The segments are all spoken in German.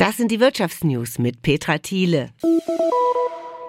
Das sind die Wirtschaftsnews mit Petra Thiele.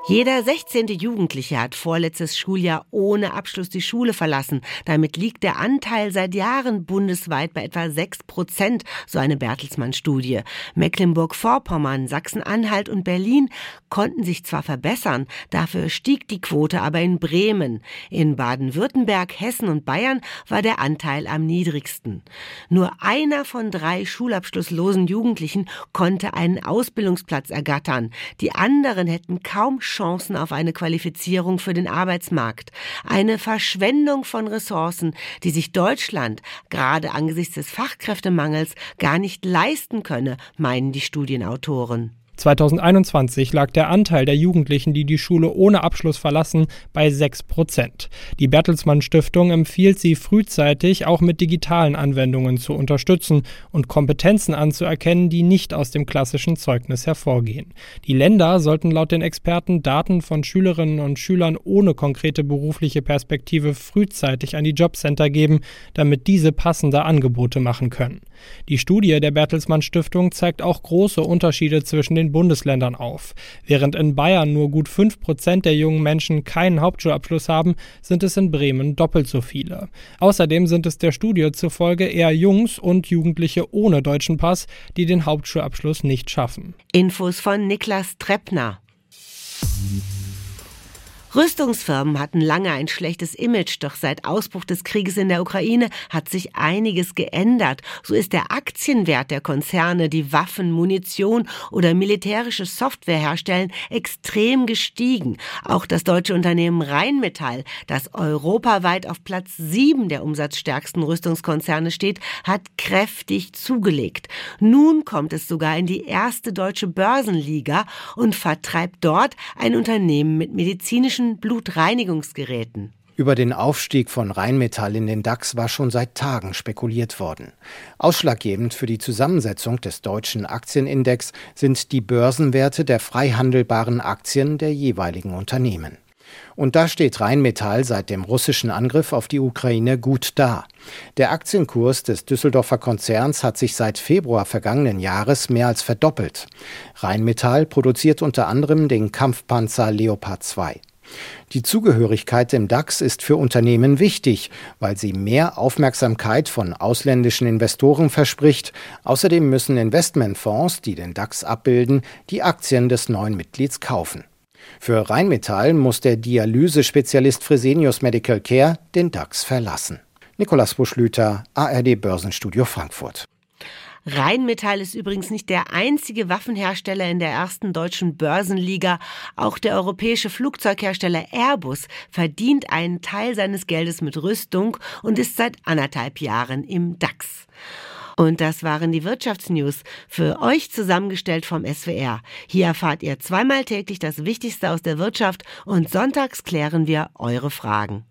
Jeder 16. Jugendliche hat vorletztes Schuljahr ohne Abschluss die Schule verlassen. Damit liegt der Anteil seit Jahren bundesweit bei etwa 6 Prozent, so eine Bertelsmann-Studie. Mecklenburg-Vorpommern, Sachsen-Anhalt und Berlin konnten sich zwar verbessern, dafür stieg die Quote aber in Bremen. In Baden-Württemberg, Hessen und Bayern war der Anteil am niedrigsten. Nur einer von drei schulabschlusslosen Jugendlichen konnte einen Ausbildungsplatz ergattern. Die anderen hätten kaum Chancen auf eine Qualifizierung für den Arbeitsmarkt. Eine Verschwendung von Ressourcen, die sich Deutschland gerade angesichts des Fachkräftemangels gar nicht leisten könne, meinen die Studienautoren. 2021 lag der Anteil der Jugendlichen, die die Schule ohne Abschluss verlassen, bei 6 Prozent. Die Bertelsmann Stiftung empfiehlt sie frühzeitig auch mit digitalen Anwendungen zu unterstützen und Kompetenzen anzuerkennen, die nicht aus dem klassischen Zeugnis hervorgehen. Die Länder sollten laut den Experten Daten von Schülerinnen und Schülern ohne konkrete berufliche Perspektive frühzeitig an die Jobcenter geben, damit diese passende Angebote machen können. Die Studie der Bertelsmann Stiftung zeigt auch große Unterschiede zwischen den Bundesländern auf. Während in Bayern nur gut 5 Prozent der jungen Menschen keinen Hauptschulabschluss haben, sind es in Bremen doppelt so viele. Außerdem sind es der Studie zufolge eher Jungs und Jugendliche ohne deutschen Pass, die den Hauptschulabschluss nicht schaffen. Infos von Niklas Treppner. Rüstungsfirmen hatten lange ein schlechtes Image, doch seit Ausbruch des Krieges in der Ukraine hat sich einiges geändert. So ist der Aktienwert der Konzerne, die Waffen, Munition oder militärische Software herstellen, extrem gestiegen. Auch das deutsche Unternehmen Rheinmetall, das europaweit auf Platz sieben der umsatzstärksten Rüstungskonzerne steht, hat kräftig zugelegt. Nun kommt es sogar in die erste deutsche Börsenliga und vertreibt dort ein Unternehmen mit medizinischen medizinischen Blutreinigungsgeräten. Über den Aufstieg von Rheinmetall in den DAX war schon seit Tagen spekuliert worden. Ausschlaggebend für die Zusammensetzung des deutschen Aktienindex sind die Börsenwerte der frei handelbaren Aktien der jeweiligen Unternehmen. Und da steht Rheinmetall seit dem russischen Angriff auf die Ukraine gut da. Der Aktienkurs des Düsseldorfer Konzerns hat sich seit Februar vergangenen Jahres mehr als verdoppelt. Rheinmetall produziert unter anderem den Kampfpanzer Leopard 2. Die Zugehörigkeit im DAX ist für Unternehmen wichtig, weil sie mehr Aufmerksamkeit von ausländischen Investoren verspricht. Außerdem müssen Investmentfonds, die den DAX abbilden, die Aktien des neuen Mitglieds kaufen. Für Rheinmetall muss der Dialysespezialist Fresenius Medical Care den DAX verlassen. Nikolaus Buschlüter, ARD Börsenstudio Frankfurt. Rheinmetall ist übrigens nicht der einzige Waffenhersteller in der ersten deutschen Börsenliga. Auch der europäische Flugzeughersteller Airbus verdient einen Teil seines Geldes mit Rüstung und ist seit anderthalb Jahren im DAX. Und das waren die Wirtschaftsnews für euch zusammengestellt vom SWR. Hier erfahrt ihr zweimal täglich das Wichtigste aus der Wirtschaft und sonntags klären wir eure Fragen.